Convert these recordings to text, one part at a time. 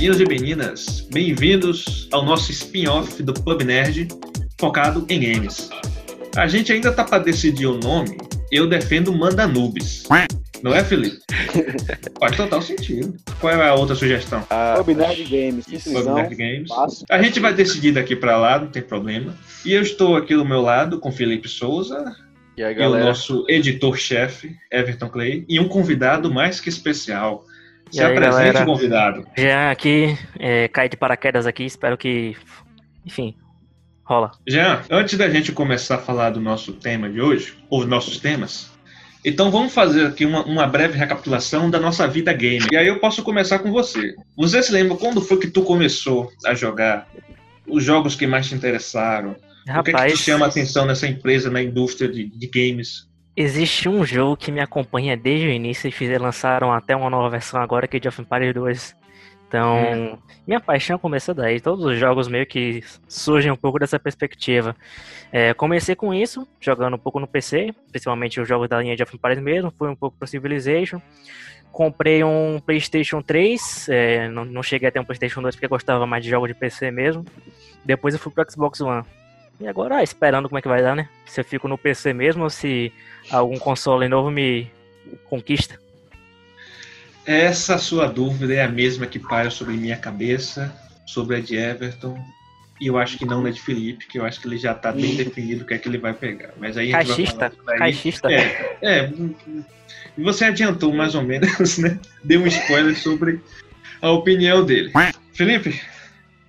meninos e meninas, bem-vindos ao nosso spin-off do Pub Nerd, focado em games. A gente ainda tá para decidir o nome, eu defendo Manda Nubes. Não é, Felipe? Faz total sentido. Qual é a outra sugestão? Ah, Pub Nerd Games. Pub Nerd Games. Fácil. A gente vai decidir daqui para lá, não tem problema. E eu estou aqui do meu lado com Felipe Souza, e, aí, e o nosso editor-chefe, Everton Clay, e um convidado mais que especial. Se e aí, apresente, galera? convidado. Jean aqui, é, cai de paraquedas aqui, espero que. Enfim, rola. Jean, antes da gente começar a falar do nosso tema de hoje, ou nossos temas, então vamos fazer aqui uma, uma, breve recapitulação da nossa vida gamer. E aí eu posso começar com você. Você se lembra quando foi que tu começou a jogar? Os jogos que mais te interessaram? Rapaz, o que, é que te chama a atenção nessa empresa, na indústria de, de games? Existe um jogo que me acompanha desde o início e fizeram, lançaram até uma nova versão agora, que é Age of Empires 2. Então, hum. minha paixão começou daí. Todos os jogos meio que surgem um pouco dessa perspectiva. É, comecei com isso, jogando um pouco no PC, principalmente os jogos da linha de of Empires mesmo. Fui um pouco pro Civilization. Comprei um PlayStation 3. É, não, não cheguei a ter um PlayStation 2 porque gostava mais de jogos de PC mesmo. Depois eu fui pro Xbox One. E agora, ah, esperando como é que vai dar, né? Se eu fico no PC mesmo ou se algum console novo me conquista. Essa sua dúvida é a mesma que paira sobre minha cabeça, sobre a de Everton. E eu acho que não é de Felipe, que eu acho que ele já está bem definido o que é que ele vai pegar. Mas aí caixista, caixista. É, é, você adiantou mais ou menos, né? Deu um spoiler sobre a opinião dele. Felipe,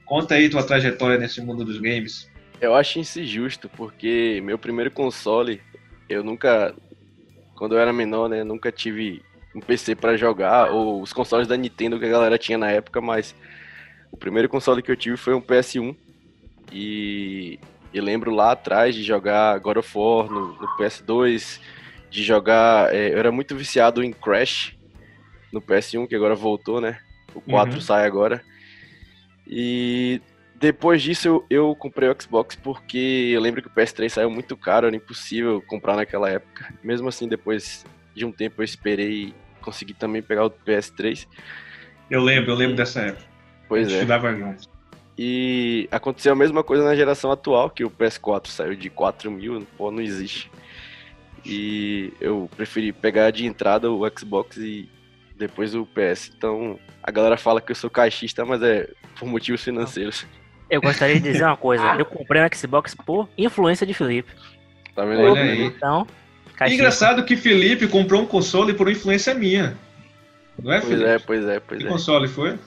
conta aí tua trajetória nesse mundo dos games. Eu acho isso injusto, porque meu primeiro console, eu nunca, quando eu era menor, né, nunca tive um PC para jogar, ou os consoles da Nintendo que a galera tinha na época, mas o primeiro console que eu tive foi um PS1, e eu lembro lá atrás de jogar God of War no, no PS2, de jogar, é, eu era muito viciado em Crash no PS1, que agora voltou, né, o 4 uhum. sai agora, e depois disso, eu, eu, comprei o Xbox porque eu lembro que o PS3 saiu muito caro, era impossível comprar naquela época. Mesmo assim, depois de um tempo, eu esperei e consegui também pegar o PS3. Eu lembro, eu lembro dessa época. Pois eu é. Estudava junto. E aconteceu a mesma coisa na geração atual, que o PS4 saiu de 4 mil, pô, não existe. E eu preferi pegar de entrada o Xbox e depois o PS. Então, a galera fala que eu sou caixista, mas é por motivos financeiros. Eu gostaria de dizer uma coisa. Eu comprei um Xbox por influência de Felipe. Tá vendo Olha aí? Então, caixinha. Engraçado que Felipe comprou um console por influência minha. Não é, pois Felipe? é, pois é, pois que é. console foi?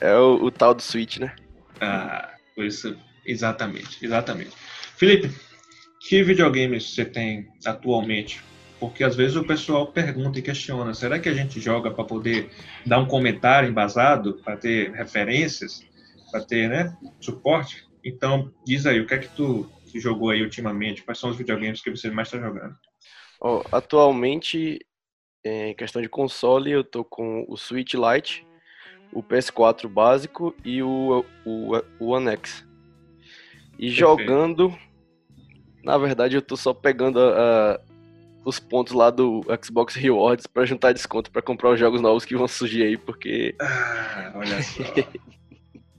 É o, o, tal do Switch, né? Ah, por isso, exatamente, exatamente. Felipe, que videogames você tem atualmente? Porque às vezes o pessoal pergunta e questiona: será que a gente joga para poder dar um comentário embasado, para ter referências? Para ter né, suporte. Então, diz aí, o que é que tu jogou aí ultimamente? Quais são os videogames que você mais está jogando? Oh, atualmente, em questão de console, eu tô com o Switch Lite, o PS4 básico e o, o, o One X. E Perfeito. jogando, na verdade, eu tô só pegando a, a, os pontos lá do Xbox Rewards para juntar desconto para comprar os jogos novos que vão surgir aí, porque. Ah, olha só.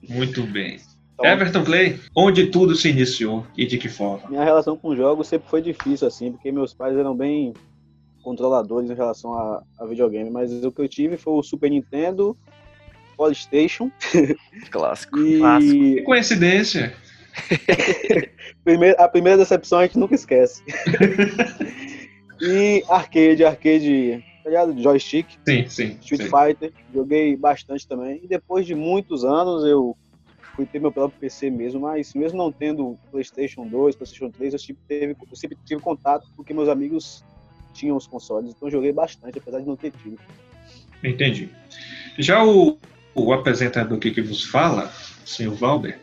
Muito bem. Então, Everton Clay, onde tudo se iniciou e de que forma? Minha relação com jogos sempre foi difícil, assim, porque meus pais eram bem controladores em relação a, a videogame, mas o que eu tive foi o Super Nintendo, PlayStation. Clássico. E... Clássico. Que coincidência. a primeira decepção a gente nunca esquece. e arcade, arcade tá ligado? Joystick. Sim, sim. Street sim. Fighter. Joguei bastante também. E depois de muitos anos eu fui ter meu próprio PC mesmo, mas mesmo não tendo PlayStation 2, PlayStation 3, eu sempre, teve, eu sempre tive contato porque meus amigos tinham os consoles, então joguei bastante, apesar de não ter tido. Entendi. Já o, o apresentador aqui que vos fala, o senhor Valber,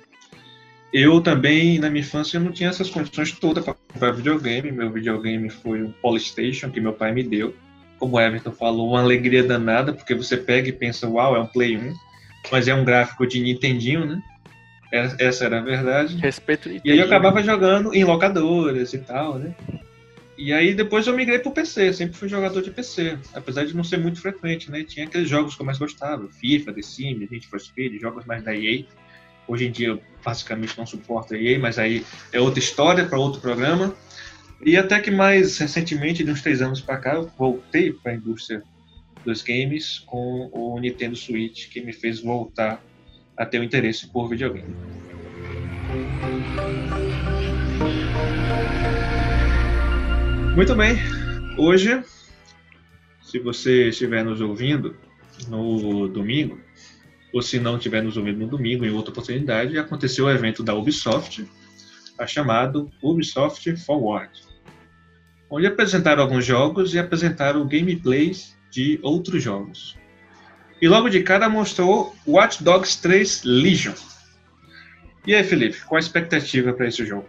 eu também, na minha infância, não tinha essas condições todas para comprar videogame. Meu videogame foi um Polystation que meu pai me deu como o Everton falou, uma alegria danada, porque você pega e pensa, uau, é um Play 1, mas é um gráfico de Nintendinho, né? Essa era a verdade. Respeito E aí eu acabava jogando em locadoras e tal, né? E aí depois eu migrei pro PC, sempre fui jogador de PC, apesar de não ser muito frequente, né? Tinha aqueles jogos que eu mais gostava, FIFA, The Sims, Need for Speed, jogos mais da EA. Hoje em dia eu basicamente não suporto a EA, mas aí é outra história para outro programa. E até que mais recentemente, de uns três anos para cá, eu voltei para a indústria dos games com o Nintendo Switch, que me fez voltar a ter o interesse por videogame. Muito bem. Hoje, se você estiver nos ouvindo no domingo, ou se não estiver nos ouvindo no domingo, em outra oportunidade, aconteceu o evento da Ubisoft, a chamado Ubisoft Forward, onde apresentaram alguns jogos e apresentaram gameplays de outros jogos. E logo de cara mostrou Watch Dogs 3 Legion. E aí, Felipe, qual a expectativa para esse jogo?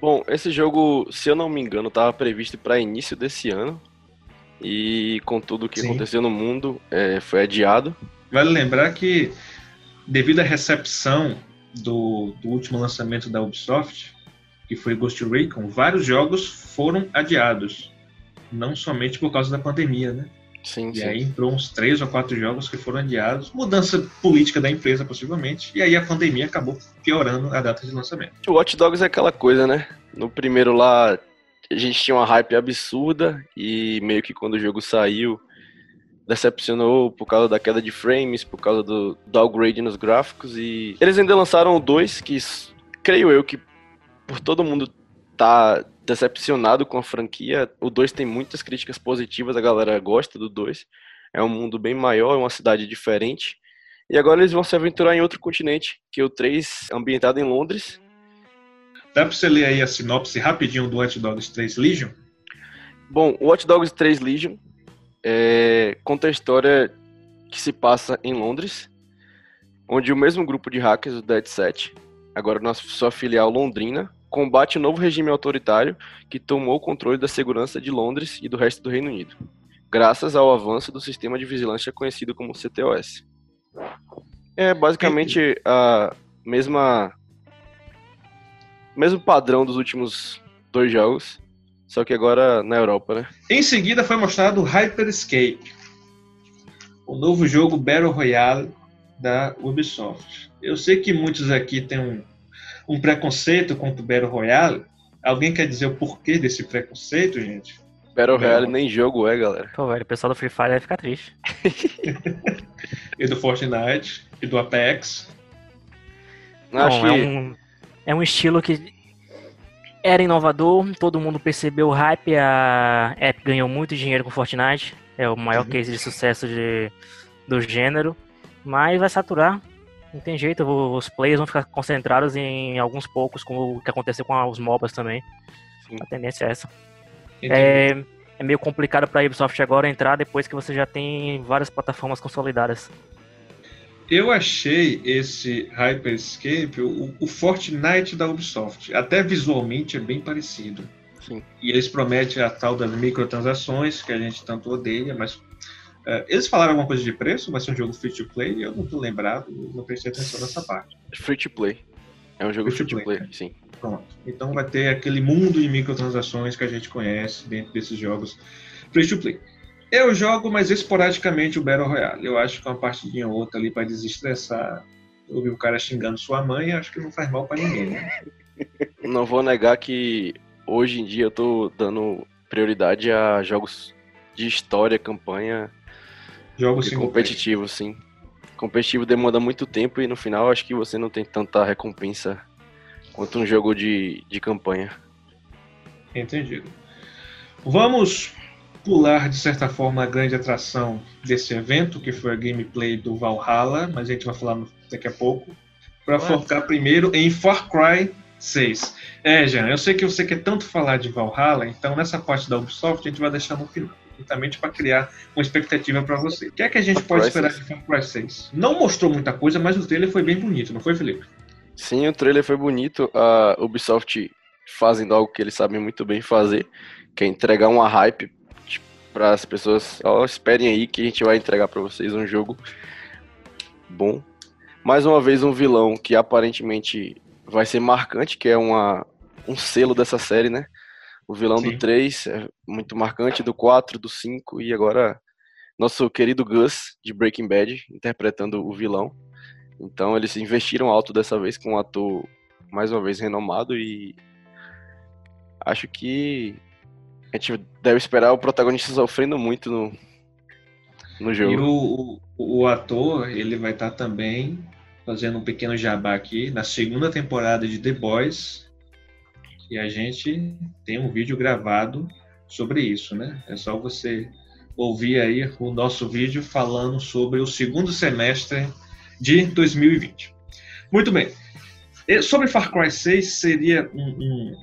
Bom, esse jogo, se eu não me engano, estava previsto para início desse ano. E com tudo o que Sim. aconteceu no mundo, é, foi adiado. Vale lembrar que, devido à recepção do, do último lançamento da Ubisoft, que foi Ghost Recon, vários jogos foram adiados. Não somente por causa da pandemia, né? Sim, e sim. aí entrou uns três ou quatro jogos que foram adiados, mudança política da empresa, possivelmente, e aí a pandemia acabou piorando a data de lançamento. O Watch Dogs é aquela coisa, né? No primeiro lá, a gente tinha uma hype absurda, e meio que quando o jogo saiu, decepcionou por causa da queda de frames, por causa do downgrade nos gráficos, e eles ainda lançaram o 2, que creio eu que por todo mundo tá decepcionado com a franquia. O 2 tem muitas críticas positivas, a galera gosta do 2. É um mundo bem maior, é uma cidade diferente. E agora eles vão se aventurar em outro continente, que é o 3, ambientado em Londres. Dá pra você ler aí a sinopse rapidinho do Watch Dogs 3 Legion? Bom, o Watch Dogs 3 Legion é, conta a história que se passa em Londres, onde o mesmo grupo de hackers, o Dead Set, agora na sua filial londrina, combate o novo regime autoritário que tomou o controle da segurança de Londres e do resto do Reino Unido, graças ao avanço do sistema de vigilância conhecido como CTOS. É basicamente a mesma mesmo padrão dos últimos dois jogos, só que agora na Europa, né? Em seguida foi mostrado Hyper Escape, o novo jogo Battle Royale da Ubisoft. Eu sei que muitos aqui têm um um preconceito contra o Battle Royale. Alguém quer dizer o porquê desse preconceito, gente? Battle Royale nem jogo é, galera. Pô, velho, o pessoal do Free Fire vai ficar triste. e do Fortnite, e do Apex. Não, Acho que... é, um, é um estilo que era inovador, todo mundo percebeu o hype, a Epic ganhou muito dinheiro com Fortnite, é o maior uhum. case de sucesso de, do gênero, mas vai saturar, não tem jeito, os players vão ficar concentrados em alguns poucos, como o que aconteceu com os MOBAs também. Sim. A tendência é essa. É, é, meio complicado para a Ubisoft agora entrar depois que você já tem várias plataformas consolidadas. Eu achei esse Hyperscape o, o Fortnite da Ubisoft. Até visualmente é bem parecido. Sim. E eles prometem a tal das microtransações, que a gente tanto odeia, mas eles falaram alguma coisa de preço? Vai ser um jogo free to play? Eu não tô lembrado, não prestei atenção nessa parte. Free to play. É um jogo free, to play, play sim. Pronto. Então vai ter aquele mundo de microtransações que a gente conhece dentro desses jogos free to play. Eu jogo, mas esporadicamente o Battle Royale. Eu acho que uma partidinha ou outra ali para desestressar. Ouvir o cara xingando sua mãe, acho que não faz mal para ninguém, né? Não vou negar que hoje em dia eu tô dando prioridade a jogos de história, campanha, Jogos competitivo, sim. Competitivo demanda muito tempo e no final acho que você não tem tanta recompensa quanto um jogo de, de campanha. Entendido. Vamos pular, de certa forma, a grande atração desse evento, que foi a gameplay do Valhalla, mas a gente vai falar daqui a pouco, para focar primeiro em Far Cry 6. É, Jean, eu sei que você quer tanto falar de Valhalla, então nessa parte da Ubisoft a gente vai deixar no final justamente para criar uma expectativa para você. O que é que a gente pode esperar de Far Cry 6? Não mostrou muita coisa, mas o trailer foi bem bonito, não foi, Felipe? Sim, o trailer foi bonito. A Ubisoft fazendo algo que eles sabem muito bem fazer, que é entregar uma hype tipo, para as pessoas. Ó, esperem aí que a gente vai entregar para vocês um jogo bom. Mais uma vez um vilão que aparentemente vai ser marcante, que é uma, um selo dessa série, né? O vilão Sim. do 3 é muito marcante, do 4, do 5 e agora nosso querido Gus de Breaking Bad interpretando o vilão. Então eles investiram alto dessa vez com um ator mais uma vez renomado e acho que a gente deve esperar o protagonista sofrendo muito no, no E jogo. o, o, o ator, ele vai estar também fazendo um pequeno jabá aqui na segunda temporada de The Boys. E a gente tem um vídeo gravado sobre isso, né? É só você ouvir aí o nosso vídeo falando sobre o segundo semestre de 2020. Muito bem. Sobre Far Cry 6, seria um- um-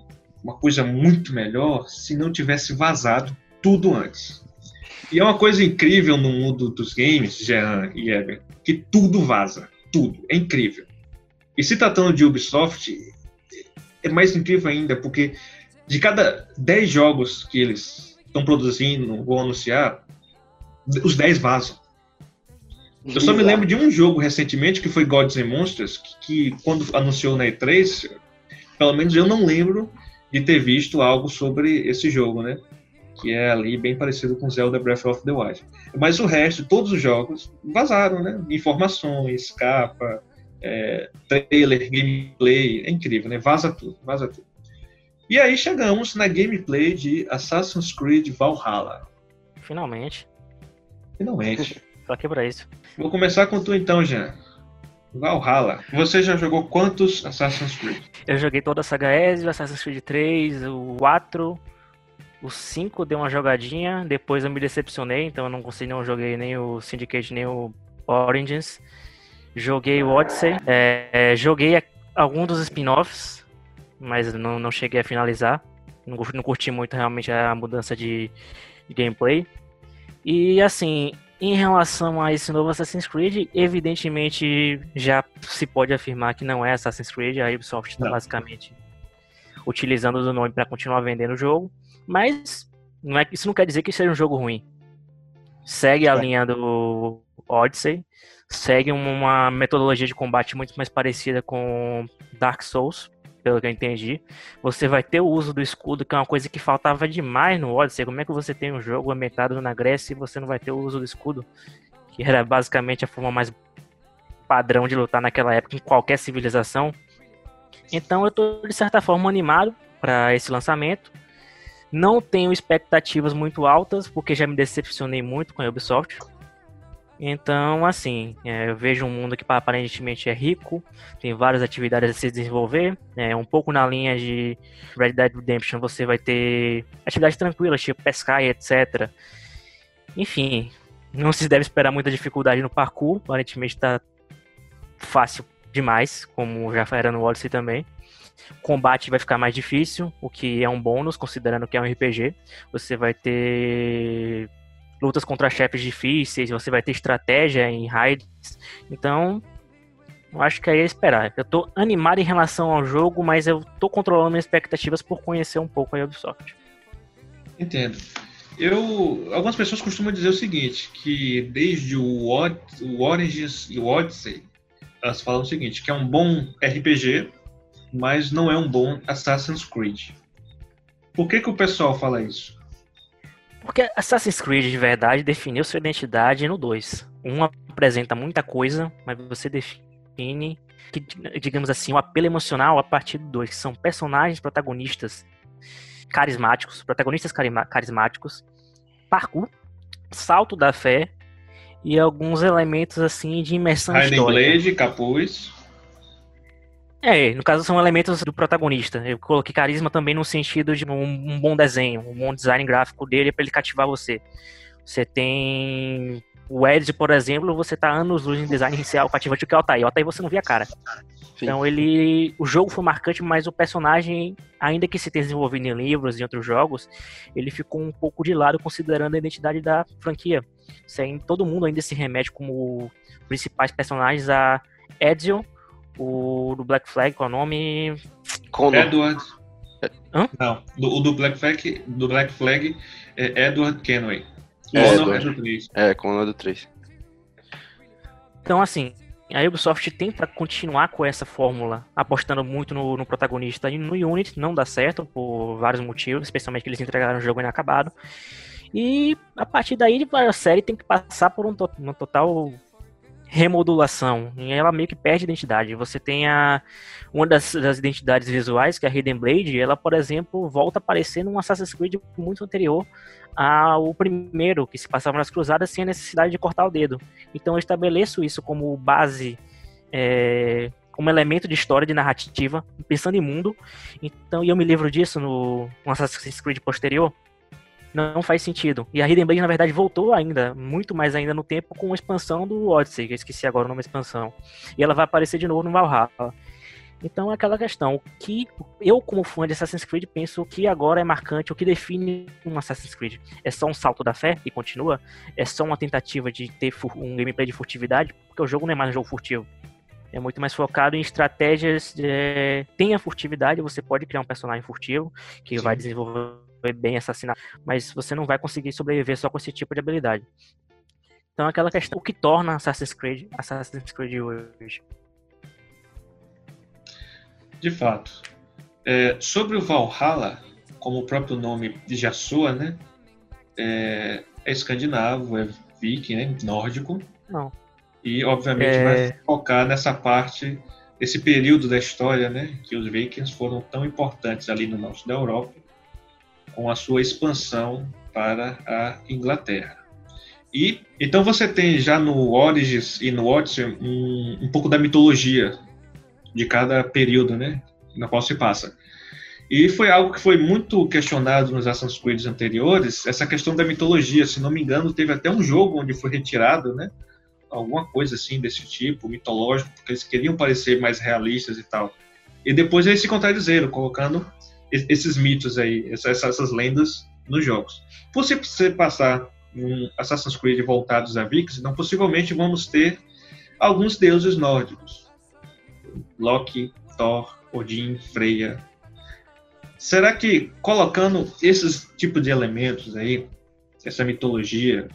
uma coisa muito melhor se não tivesse vazado tudo antes. E é uma coisa incrível no mundo dos games, Jean e Eber, que tudo vaza. Tudo. É incrível. E se tratando de Ubisoft, é mais incrível ainda, porque de cada 10 jogos que eles estão produzindo ou anunciar, os 10 vazam. Eu só me lembro de um jogo recentemente, que foi Gods and Monsters, que, que quando anunciou na E3, pelo menos eu não lembro de ter visto algo sobre esse jogo, né? Que é ali bem parecido com Zelda Breath of the Wild. Mas o resto, todos os jogos, vazaram, né? Informações, capa, é, trailer, gameplay, é incrível, né? Vaza tudo, vaza tudo. E aí chegamos na gameplay de Assassin's Creed Valhalla. Finalmente. Finalmente. Tô aqui pra isso. Vou começar com tu então, Jean. Valhalla. Você já jogou quantos Assassin's Creed? Eu joguei toda a saga Ezio, Assassin's Creed 3, o 4, o 5 deu uma jogadinha, depois eu me decepcionei, então eu não consegui, não joguei nem o Syndicate nem o Origins. Joguei o Odyssey, é, é, joguei a- algum dos spin-offs, mas não, não cheguei a finalizar. Não, não curti muito realmente a mudança de, de gameplay. E assim, em relação a esse novo Assassin's Creed, evidentemente já se pode afirmar que não é Assassin's Creed, a Ubisoft está basicamente utilizando o nome para continuar vendendo o jogo, mas não é, isso não quer dizer que seja um jogo ruim. Segue a É. linha do Odyssey, segue uma metodologia de combate muito mais parecida com Dark Souls, pelo que eu entendi. Você vai ter o uso do escudo, que é uma coisa que faltava demais no Odyssey. Como é que você tem um jogo ambientado na Grécia e você não vai ter o uso do escudo? Que era basicamente a forma mais padrão de lutar naquela época em qualquer civilização. Então eu tô de certa forma animado para esse lançamento. Não tenho expectativas muito altas, porque já me decepcionei muito com a Ubisoft. Então, assim, é, eu vejo um mundo que aparentemente é rico, tem várias atividades a se desenvolver. É, um pouco na linha de Red Dead Redemption, você vai ter atividades tranquilas, tipo pescar e etc. Enfim, não se deve esperar muita dificuldade no parkour, aparentemente está fácil demais, como já era no Odyssey também. Combate vai ficar mais difícil, o que é um bônus, considerando que é um RPG. Você vai ter lutas contra chefes difíceis, você vai ter estratégia em raids. Então, eu acho que aí é esperar. Eu tô animado em relação ao jogo, mas eu tô controlando minhas expectativas por conhecer um pouco a Ubisoft. Entendo. Eu, algumas pessoas costumam dizer o seguinte, que desde o, o Origins e o Odyssey, elas falam o seguinte, que é um bom RPG, mas não é um bom Assassin's Creed. Por que, que o pessoal fala isso? Porque Assassin's Creed de verdade definiu sua identidade no 2. Um apresenta muita coisa, mas você define, que, digamos assim, o apelo emocional a partir do 2, que são personagens protagonistas carismáticos, protagonistas carima- carismáticos, parkour, salto da fé e alguns elementos assim de imersão Hiding histórica. Blade, Capuz. É, no caso são elementos do protagonista. Eu coloquei carisma também no sentido de um, um bom desenho, um bom design gráfico dele para ele cativar você. Você tem o Ezio, por exemplo, você tá anos luz em design inicial cativante que é o Altair. O Altair você não via a cara. Sim. Então ele, o jogo foi marcante, mas o personagem, ainda que se tenha desenvolvido em livros e outros jogos, ele ficou um pouco de lado considerando a identidade da franquia. Sem todo mundo ainda se remete como principais personagens a Ezio, o do Black Flag, qual é o nome? Condor. Edward. Hã? Não, do, o do Black Flag, do Black Flag é Edward Kenway. É, Edward. é do. É, Condor do 3. Então, assim, a Ubisoft tenta continuar com essa fórmula, apostando muito no, no, protagonista e no Unity, não dá certo por vários motivos, especialmente que eles entregaram o jogo inacabado. E a partir daí a série tem que passar por um, uma total remodulação. E ela meio que perde identidade. Você tem a uma das, das, identidades visuais, que é a Hidden Blade, ela, por exemplo, volta a aparecer num Assassin's Creed muito anterior ao primeiro, que se passava nas cruzadas sem a necessidade de cortar o dedo. Então eu estabeleço isso como base, é, como elemento de história, de narrativa, pensando em mundo. Então, e eu me livro disso no, no Assassin's Creed posterior, não faz sentido. E a Hidden Blade, na verdade, voltou ainda, muito mais ainda no tempo, com a expansão do Odyssey, que eu esqueci agora o nome da expansão. E ela vai aparecer de novo no Valhalla. Então é aquela questão, o que eu, como fã de Assassin's Creed, penso que agora é marcante, o que define um Assassin's Creed. É só um salto da fé e continua? É só uma tentativa de ter um gameplay de furtividade? Porque o jogo não é mais um jogo furtivo. É muito mais focado em estratégias. É... Tem a furtividade, você pode criar um personagem furtivo que Sim. vai desenvolver bem assassinar, mas você não vai conseguir sobreviver só com esse tipo de habilidade. Então aquela questão, o que torna Assassin's Creed Assassin's Creed hoje? De fato. É, sobre o Valhalla, como o próprio nome já soa, né? É, é escandinavo, é viking, né? Nórdico. Não. E obviamente é... vai focar nessa parte, esse período da história, né? Que os vikings foram tão importantes ali no norte da Europa com a sua expansão para a Inglaterra. E então você tem já no Origins e no Odyssey um, um pouco da mitologia de cada período, né, na qual se passa. E foi algo que foi muito questionado nos Assassin's Creed anteriores, essa questão da mitologia. Se não me engano, teve até um jogo onde foi retirado, né, alguma coisa assim desse tipo, mitológico, porque eles queriam parecer mais realistas e tal. E depois eles se contradizeram, colocando esses mitos aí, essas, essas lendas nos jogos. Por se você passar um Assassin's Creed voltados a Vikings, então possivelmente vamos ter alguns deuses nórdicos. Loki, Thor, Odin, Freya. Será que colocando esses tipos de elementos aí, essa mitologia,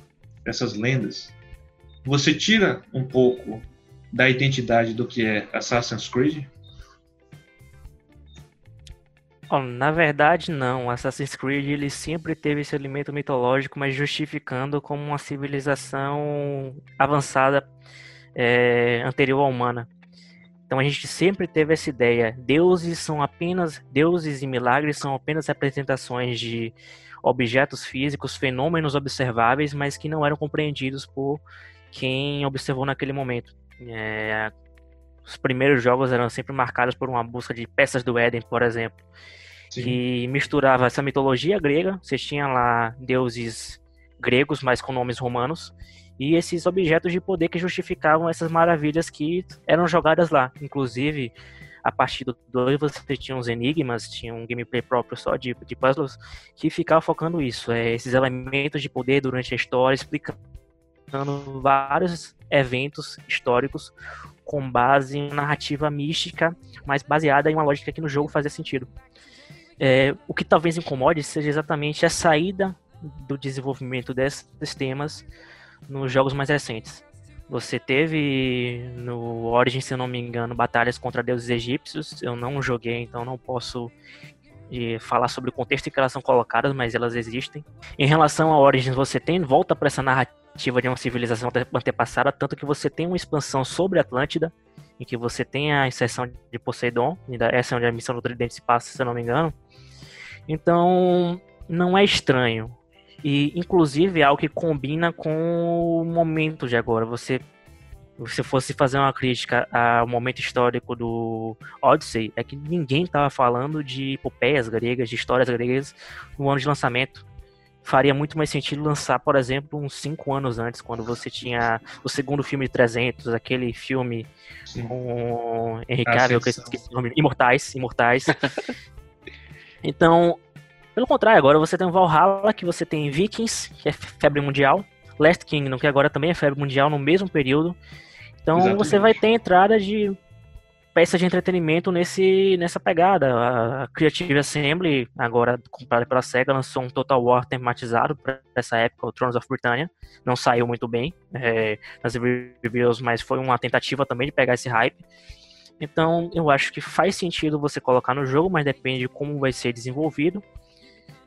essas lendas, você tira um pouco da identidade do que é Assassin's Creed? Na verdade, não. Assassin's Creed ele sempre teve esse elemento mitológico, mas justificando como uma civilização avançada é, anterior à humana. Então a gente sempre teve essa ideia: deuses são apenas deuses e milagres são apenas representações de objetos físicos, fenômenos observáveis, mas que não eram compreendidos por quem observou naquele momento. É, os primeiros jogos eram sempre marcados por uma busca de peças do Éden, por exemplo, Sim. que misturava essa mitologia grega, você tinha lá deuses gregos, mas com nomes romanos, e esses objetos de poder que justificavam essas maravilhas que eram jogadas lá. Inclusive, a partir do 2 você tinha uns enigmas, tinha um gameplay próprio só de, de puzzles, que ficava focando isso, é, esses elementos de poder durante a história, explicando vários eventos históricos com base em narrativa mística, mas baseada em uma lógica que no jogo fazia sentido. É, o que talvez incomode seja exatamente a saída do desenvolvimento desses temas nos jogos mais recentes. Você teve no Origin, se eu não me engano, batalhas contra deuses egípcios. Eu não joguei, então não posso de falar sobre o contexto em que elas são colocadas, mas elas existem. Em relação a Origins, você tem volta para essa narrativa de uma civilização antepassada, tanto que você tem uma expansão sobre Atlântida, em que você tem a inserção de Poseidon, essa é onde a missão do Tridente se passa, se eu não me engano. Então, não é estranho. E, inclusive, é algo que combina com o momento de agora. Você se fosse fazer uma crítica ao momento histórico do Odyssey, é que ninguém estava falando de epopeias gregas, de histórias gregas no ano de lançamento. Faria muito mais sentido lançar, por exemplo, uns cinco anos antes, quando você tinha o segundo filme de 300, aquele filme Sim. com Henry Cavill, que eu esqueci o nome, Imortais, Imortais. então, pelo contrário, agora você tem o Valhalla, que você tem Vikings, que é febre mundial, Last Kingdom, que agora também é febre mundial no mesmo período, então Exatamente. você vai ter entrada de peça de entretenimento nesse, nessa pegada. A Creative Assembly, agora comprada pela SEGA, lançou um Total War tematizado para essa época, o Thrones of Britannia. Não saiu muito bem é, nas reviews, mas foi uma tentativa também de pegar esse hype. Então, eu acho que faz sentido você colocar no jogo, mas depende de como vai ser desenvolvido.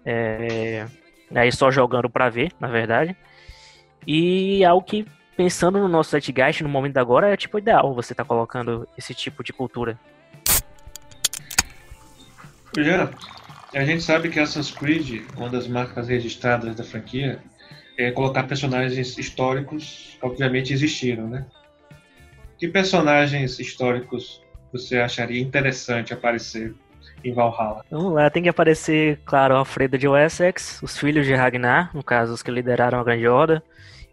É, aí só jogando para ver, na verdade. E algo que pensando no nosso Zeitgeist no momento agora, é tipo ideal você tá colocando esse tipo de cultura. Já, a gente sabe que Assassin's Creed, uma das marcas registradas da franquia, é colocar personagens históricos, obviamente existiram, né? Que personagens históricos você acharia interessante aparecer em Valhalla? Vamos lá, tem que aparecer, claro, Alfredo de Wessex, os filhos de Ragnar, no caso, os que lideraram a Grande Horda,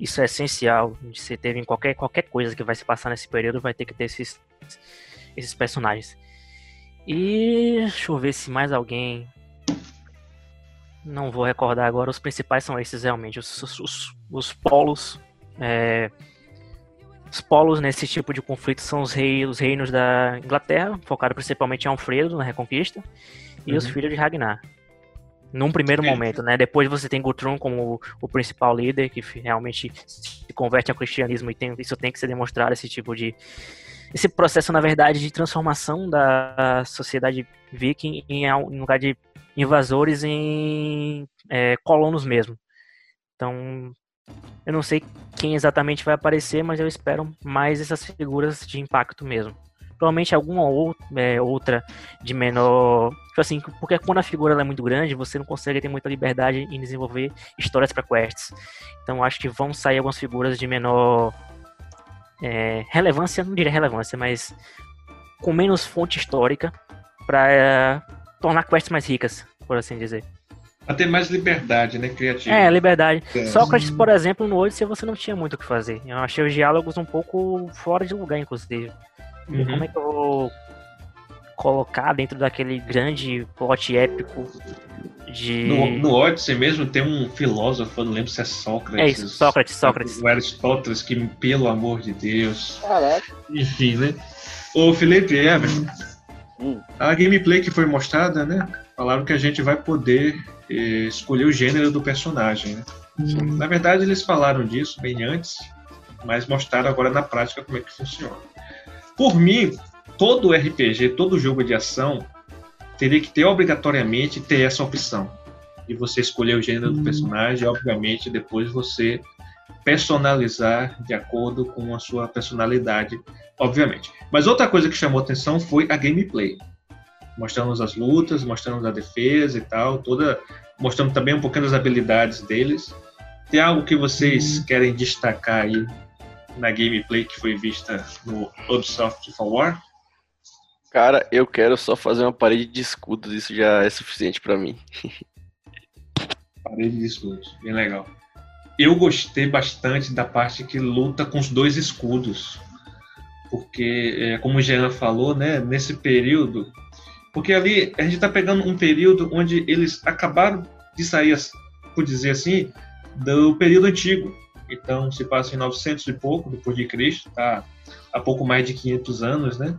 isso é essencial. Você teve em qualquer, qualquer coisa que vai se passar nesse período, vai ter que ter esses, esses personagens. E deixa eu ver se mais alguém. Não vou recordar agora. Os principais são esses realmente. Os, os, os polos. É, os polos nesse tipo de conflito são os, rei, os reinos da Inglaterra, focado principalmente em Alfredo na Reconquista, e uhum. os filhos de Ragnar. Num primeiro momento, né? Depois você tem Guthrum como o, o, principal líder, que realmente se converte ao cristianismo e tem, isso tem que ser demonstrado, esse tipo de... Esse processo, na verdade, de transformação da sociedade viking em, em lugar de invasores em é, colonos mesmo. Então, eu não sei quem exatamente vai aparecer, mas eu espero mais essas figuras de impacto mesmo provavelmente alguma outra, é, outra de menor. Tipo assim, porque quando a figura é muito grande, você não consegue ter muita liberdade em desenvolver histórias para quests. Então acho que vão sair algumas figuras de menor é, relevância, não diria relevância, mas com menos fonte histórica para é, tornar quests mais ricas, por assim dizer. Pra ter mais liberdade, né, criativa. É, liberdade. É. Sócrates, por exemplo, no Odyssey você não tinha muito o que fazer. Eu achei os diálogos um pouco fora de lugar, inclusive. Uhum. Como é que eu vou colocar dentro daquele grande plot épico de. No, no Odyssey mesmo tem um filósofo, não lembro se é Sócrates. É isso, Sócrates, Sócrates. O Aristóteles, que, pelo amor de Deus. Caraca. Enfim, né? Ô, Felipe Everton, hum. a gameplay que foi mostrada, né? Falaram que a gente vai poder escolher o gênero do personagem, né? Hum. Na verdade, eles falaram disso bem antes, mas mostraram agora na prática como é que funciona. Por mim, todo RPG, todo jogo de ação teria que ter obrigatoriamente ter essa opção de você escolher o gênero do hum. personagem, e, obviamente depois você personalizar de acordo com a sua personalidade, obviamente. Mas outra coisa que chamou atenção foi a gameplay, mostrando as lutas, mostrando a defesa e tal, toda mostrando também um pouquinho das habilidades deles. Tem algo que vocês hum. querem destacar aí na gameplay que foi vista no Ubisoft For War? Cara, eu quero só fazer uma parede de escudos, isso já é suficiente para mim. parede de escudos, bem legal. Eu gostei bastante da parte que luta com os dois escudos, porque, é, como o Jean falou, né, nesse período, porque ali a gente está pegando um período onde eles acabaram de sair, por dizer assim, do período antigo, então se passa em 900 e pouco depois de Cristo, tá há pouco mais de 500 anos, né,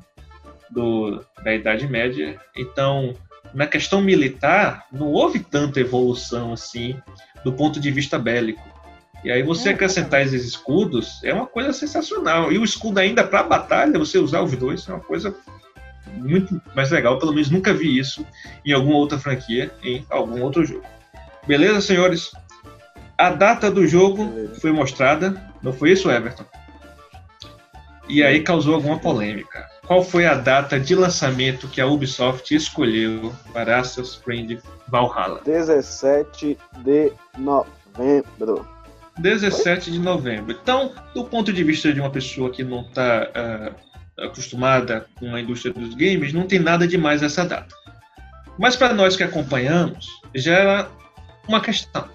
do, da Idade Média. Então, na questão militar, não houve tanta evolução assim do ponto de vista bélico. E aí você é, acrescentar esses escudos é uma coisa sensacional. E o escudo ainda para batalha, você usar os dois é uma coisa muito mais legal. Pelo menos nunca vi isso em alguma outra franquia, em algum outro jogo. Beleza, senhores? A data do jogo foi mostrada, não foi isso, Everton? E aí causou alguma polêmica. Qual foi a data de lançamento que a Ubisoft escolheu para Assassin's Creed Valhalla? 17 de novembro. 17 de novembro. Então, do ponto de vista de uma pessoa que não está uh, ah, acostumada com a indústria dos games, não tem nada demais essa data. Mas para nós que acompanhamos, já era uma questão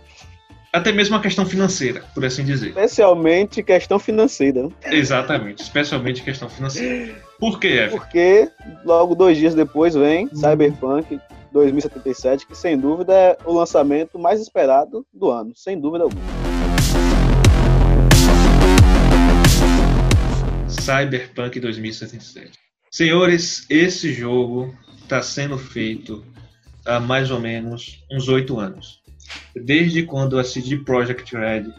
até mesmo a questão financeira, por assim dizer. Especialmente questão financeira. Exatamente, especialmente questão financeira. Por quê, Ever? Porque logo dois dias depois vem hum. Cyberpunk 2077, que sem dúvida é o lançamento mais esperado do ano, sem dúvida alguma. Cyberpunk 2077. Senhores, esse jogo está sendo feito há mais ou menos uns oito anos. Desde quando a CD Projekt Red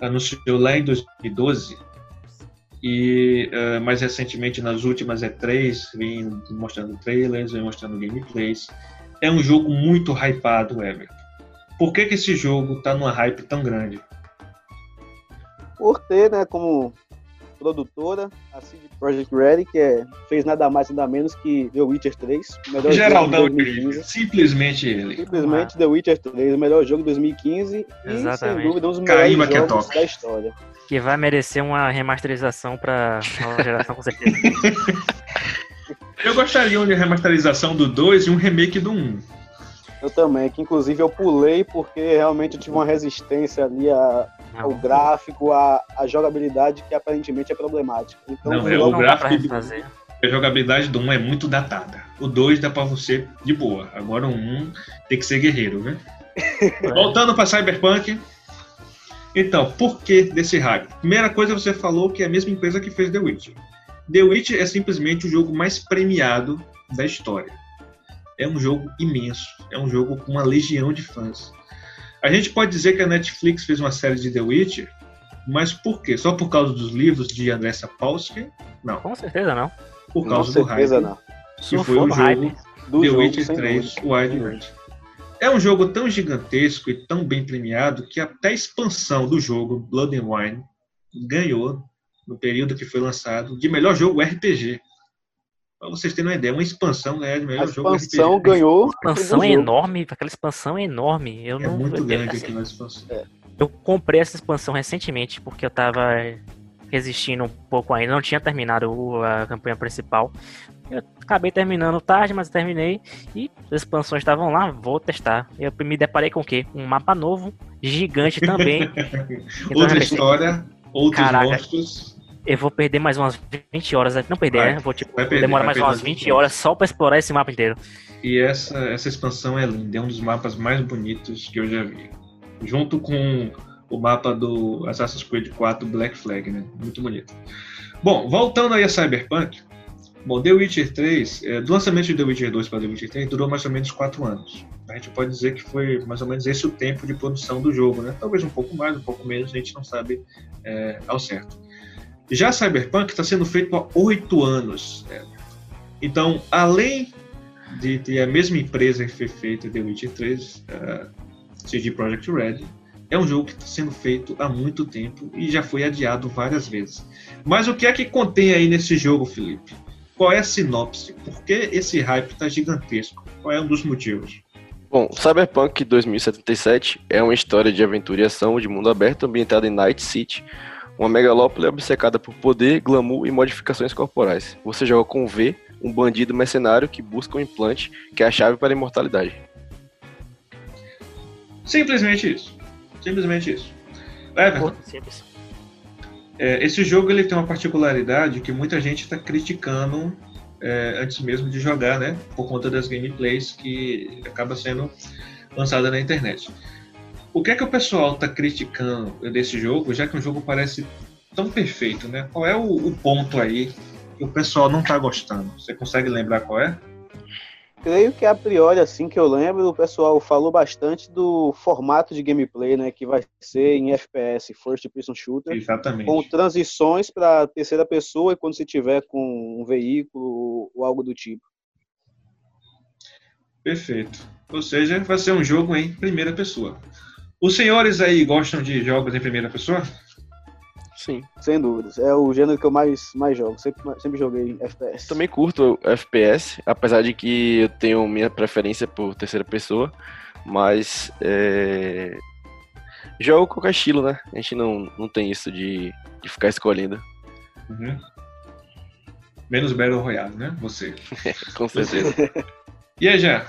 anunciou lá em 2012 e uh, mais recentemente nas últimas E3 vem mostrando trailers, vem mostrando gameplays. É um jogo muito hypado, Everton. Por que, que esse jogo tá numa hype tão grande? Por ter, né, como produtora, a CD Projekt Red, que é, fez nada mais nada menos que The Witcher 3, o melhor Geraldão jogo de 2015. Simplesmente ele. Simplesmente ah. The Witcher 3, o melhor jogo de 2015 Exatamente. e, sem dúvida, um dos melhores é jogos da história. Que vai merecer uma remasterização para nova geração, com certeza. Eu gostaria de uma remasterização do 2 e um remake do 1. Eu também, que inclusive eu pulei porque realmente eu tive uma resistência ali a, ao gráfico, a, a jogabilidade que aparentemente é problemática. Então, não, é, o gráfico fazer. A jogabilidade do 1 é muito datada. O 2 dá pra você de boa. Agora o 1 tem que ser guerreiro, né? Voltando para Cyberpunk. Então, por que desse hype? Primeira coisa, você falou que é a mesma empresa que fez The Witcher. The Witcher é simplesmente o jogo mais premiado da história. É um jogo imenso, é um jogo com uma legião de fãs. A gente pode dizer que a Netflix fez uma série de The Witcher, mas por quê? Só por causa dos livros de André Sapkowski? Não. Com certeza não. Por causa Com certeza do hype. Não. Que foi o jogo do The Witcher 3 Wild Hunt. É um jogo tão gigantesco e tão bem premiado que até a expansão do jogo, Blood and Wine, ganhou no período que foi lançado, de melhor jogo RPG. Para vocês terem uma ideia, uma expansão ganhar de melhor jogo RPG. A expansão ganhou. A expansão é enorme, aquela expansão é enorme. Eu é não, muito grande assim, aquela expansão. É. Eu comprei essa expansão recentemente porque eu tava resistindo um pouco ainda, não tinha terminado a campanha principal. Eu acabei terminando tarde, mas terminei e as expansões estavam lá, vou testar. Eu me deparei com o quê? Um mapa novo, gigante também. Então, Outra história, outros Caraca, monstros eu vou perder mais umas 20 horas. Não perder, vai, né? Vou tipo, perder, demorar mais umas 20 horas só pra explorar esse mapa inteiro. E essa, essa expansão é linda, é um dos mapas mais bonitos que eu já vi. Junto com o mapa do Assassin's Creed 4 Black Flag, né? Muito bonito. Bom, voltando aí a Cyberpunk. Bom, The Witcher 3, é, do lançamento de The Witcher 2 para The Witcher 3, durou mais ou menos 4 anos. A gente pode dizer que foi mais ou menos esse o tempo de produção do jogo, né? Talvez um pouco mais, um pouco menos, a gente não sabe é, ao certo. Já Cyberpunk está sendo feito há oito anos. Né? Então, além de ter a mesma empresa que foi feita The Witcher 3, uh, CD Projekt Red, é um jogo que está sendo feito há muito tempo e já foi adiado várias vezes. Mas o que é que contém aí nesse jogo, Felipe? Qual é a sinopse? Por que esse hype está gigantesco? Qual é um dos motivos? Bom, Cyberpunk 2077 é uma história de aventura e ação de mundo aberto ambientada em Night City, uma megalópole obcecada por poder, glamour e modificações corporais. Você joga com V, um bandido mercenário que busca um implante que é a chave para a imortalidade. Simplesmente isso. Simplesmente isso. Everton, é, esse jogo ele tem uma particularidade que muita gente está criticando é, antes mesmo de jogar, né? Por conta das gameplays que acaba sendo lançada na internet. O que é que o pessoal está criticando desse jogo, já que o jogo parece tão perfeito, né? Qual é o, o ponto aí que o pessoal não está gostando? Você consegue lembrar qual é? Creio que a priori, assim que eu lembro, o pessoal falou bastante do formato de gameplay, né? Que vai ser em FPS, First Person Shooter. Exatamente. Com transições para terceira pessoa e quando se tiver com um veículo ou algo do tipo. Perfeito. Ou seja, vai ser um jogo em primeira pessoa. Os senhores aí gostam de jogos em primeira pessoa? Sim. Sem dúvidas. É o gênero que eu mais, mais jogo. Sempre, sempre joguei FPS. Também curto FPS, apesar de que eu tenho minha preferência por terceira pessoa. Mas é... jogo qualquer estilo, né? A gente não, não tem isso de, de ficar escolhendo. Uhum. Menos Battle Royale, né? Você. Com certeza. e aí, já?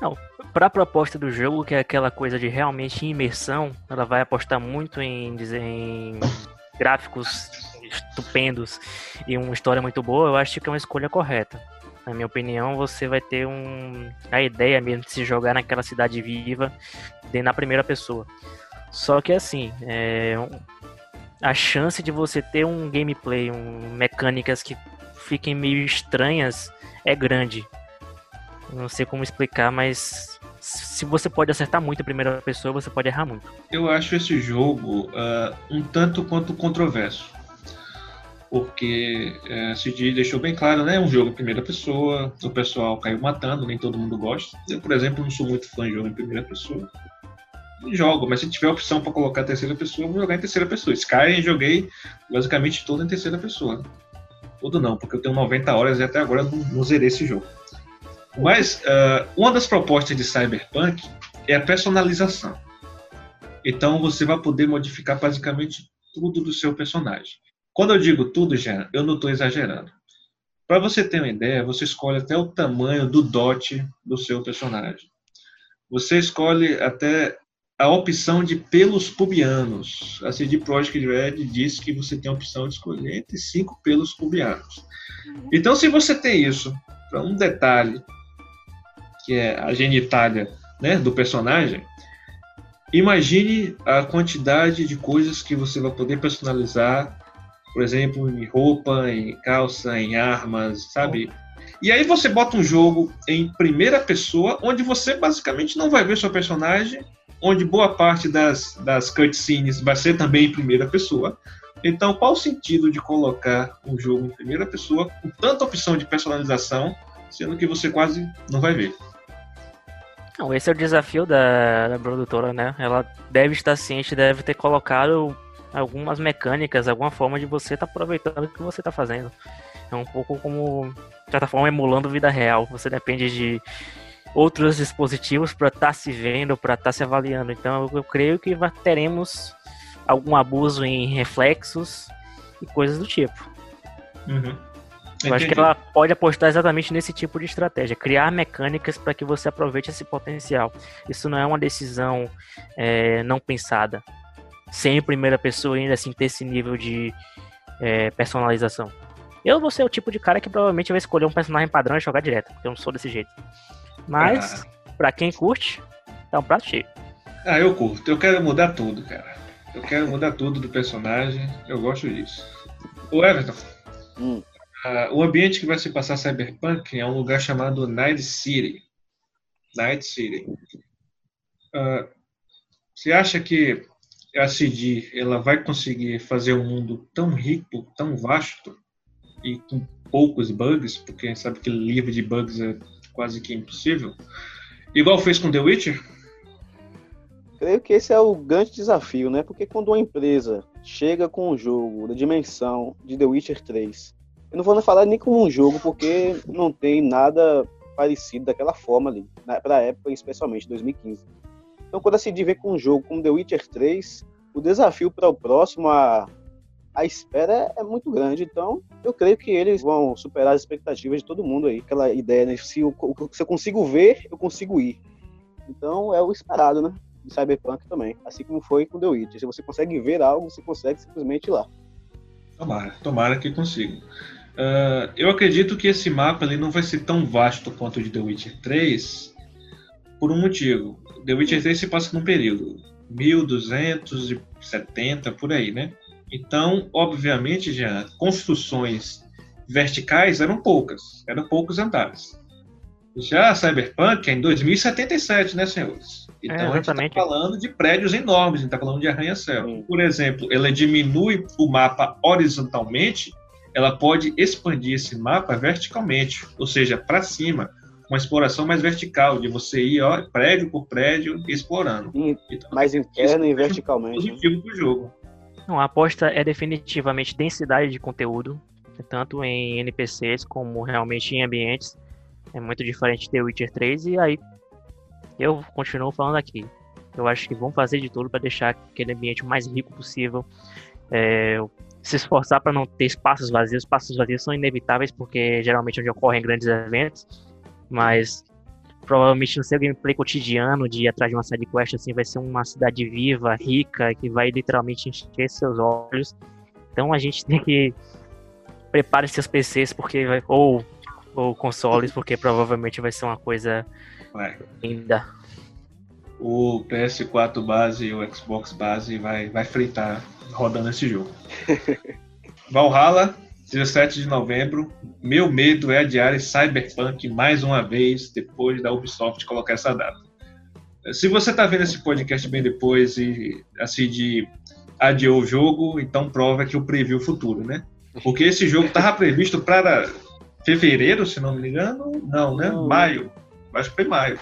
Não, para a proposta do jogo, que é aquela coisa de realmente imersão, ela vai apostar muito em, em gráficos estupendos e uma história muito boa, eu acho que é uma escolha correta. Na minha opinião, você vai ter um, a ideia mesmo de se jogar naquela cidade viva na primeira pessoa. Só que assim, é, a chance de você ter um gameplay, um, mecânicas que fiquem meio estranhas é grande. Não sei como explicar, mas se você pode acertar muito em primeira pessoa, você pode errar muito. Eu acho esse jogo uh, um tanto quanto controverso. Porque uh, deixou bem claro, né? É um jogo em primeira pessoa, o pessoal caiu matando, nem todo mundo gosta. Eu, por exemplo, não sou muito fã de jogo em primeira pessoa. Jogo, mas se tiver opção para colocar terceira pessoa, eu vou jogar em terceira pessoa. Sky joguei basicamente todo em terceira pessoa. Todo não, porque eu tenho 90 horas e até agora não, não zerei esse jogo. Mas uh, uma das propostas de Cyberpunk é a personalização. Então você vai poder modificar basicamente tudo do seu personagem. Quando eu digo tudo, já, eu não estou exagerando. Para você ter uma ideia, você escolhe até o tamanho do dot do seu personagem. Você escolhe até a opção de pelos pubianos. A CD Projekt Red diz que você tem a opção de escolher entre cinco pelos pubianos. Então, se você tem isso para um detalhe que é a genitália né, do personagem, imagine a quantidade de coisas que você vai poder personalizar, por exemplo, em roupa, em calça, em armas, sabe? E aí você bota um jogo em primeira pessoa, onde você basicamente não vai ver seu personagem, onde boa parte das, das cutscenes vai ser também em primeira pessoa. Então, qual o sentido de colocar um jogo em primeira pessoa com tanta opção de personalização, sendo que você quase não vai ver? Não, esse é o desafio da, da, produtora, né? Ela deve estar ciente, deve ter colocado algumas mecânicas, alguma forma de você estar tá aproveitando o que você está fazendo. É um pouco como, de certa forma, emulando vida real. Você depende de outros dispositivos para estar tá se vendo, para estar tá se avaliando. Então, eu, creio que teremos algum abuso em reflexos e coisas do tipo. Uhum. Eu acho que ela pode apostar exatamente nesse tipo de estratégia, criar mecânicas para que você aproveite esse potencial. Isso não é uma decisão é, não pensada, sem primeira pessoa ainda assim ter esse nível de é, personalização. Eu vou ser o tipo de cara que provavelmente vai escolher um personagem padrão e jogar direto, porque eu não sou desse jeito. Mas, ah. para quem curte, é um prato cheio. Ah, eu curto. Eu quero mudar tudo, cara. Eu quero mudar tudo do personagem. Eu gosto disso. O Everton. Hum. Uh, o ambiente que vai se passar Cyberpunk é um lugar chamado Night City. Night City. Uh, você acha que a CD ela vai conseguir fazer um mundo tão rico, tão vasto e com poucos bugs, porque sabe que livre de bugs é quase que impossível, igual fez com The Witcher? Creio que esse é o grande desafio, né? Porque quando uma empresa chega com um jogo da dimensão de The Witcher 3 eu não vou falar nem como um jogo, porque não tem nada parecido daquela forma ali, para a época, especialmente 2015. Então, quando CD vem com um jogo como The Witcher 3, o desafio para o próximo, a, a espera é, é, muito grande. Então, eu creio que eles vão superar as expectativas de todo mundo aí. Aquela ideia, né? Se eu, se eu consigo ver, eu consigo ir. Então, é o esperado, né? De Cyberpunk também. Assim como foi com The Witcher. Se você consegue ver algo, você consegue simplesmente ir lá. Tomara, tomara que consiga. Uh, eu acredito que esse mapa ele não vai ser tão vasto quanto o de The Witcher 3 por um motivo. The Witcher 3 se passa num período 1270 por aí, né? Então, obviamente, já construções verticais eram poucas, eram poucos andares. Já a Cyberpunk é em 2077, né, senhores? Então é, a gente está falando de prédios enormes, a gente está falando de arranha-céu. Por exemplo, ela diminui o mapa horizontalmente ela pode expandir esse mapa verticalmente, ou seja, para cima, uma exploração mais vertical, de você ir ó, prédio por prédio explorando. Então, mais interno e verticalmente. É positivo do jogo. Não, a aposta é definitivamente densidade de conteúdo, tanto em NPCs como realmente em ambientes. É muito diferente de The Witcher 3 e aí eu continuo falando aqui. Eu acho que vão fazer de tudo para deixar aquele ambiente o mais rico possível. É, se esforçar para não ter espaços vazios. Espaços vazios são inevitáveis porque geralmente é onde ocorrem grandes eventos, mas provavelmente no seu gameplay cotidiano de ir atrás de uma side quest assim vai ser uma cidade viva, rica, que vai literalmente encher seus olhos. Então a gente tem que prepare seus PCs porque vai, ou ou consoles porque provavelmente vai ser uma coisa vai. linda. O PS4 base e o Xbox base vai vai fritar rodando esse jogo. Valhalla, 17 de novembro. Meu medo é adiar Cyberpunk mais uma vez, depois da Ubisoft colocar essa data. Se você está vendo esse podcast bem depois e assim de adiou o jogo, então prova que eu previ o futuro, né? Porque esse jogo estava previsto para fevereiro, se não me engano. Não, né? Maio. Acho que foi maio.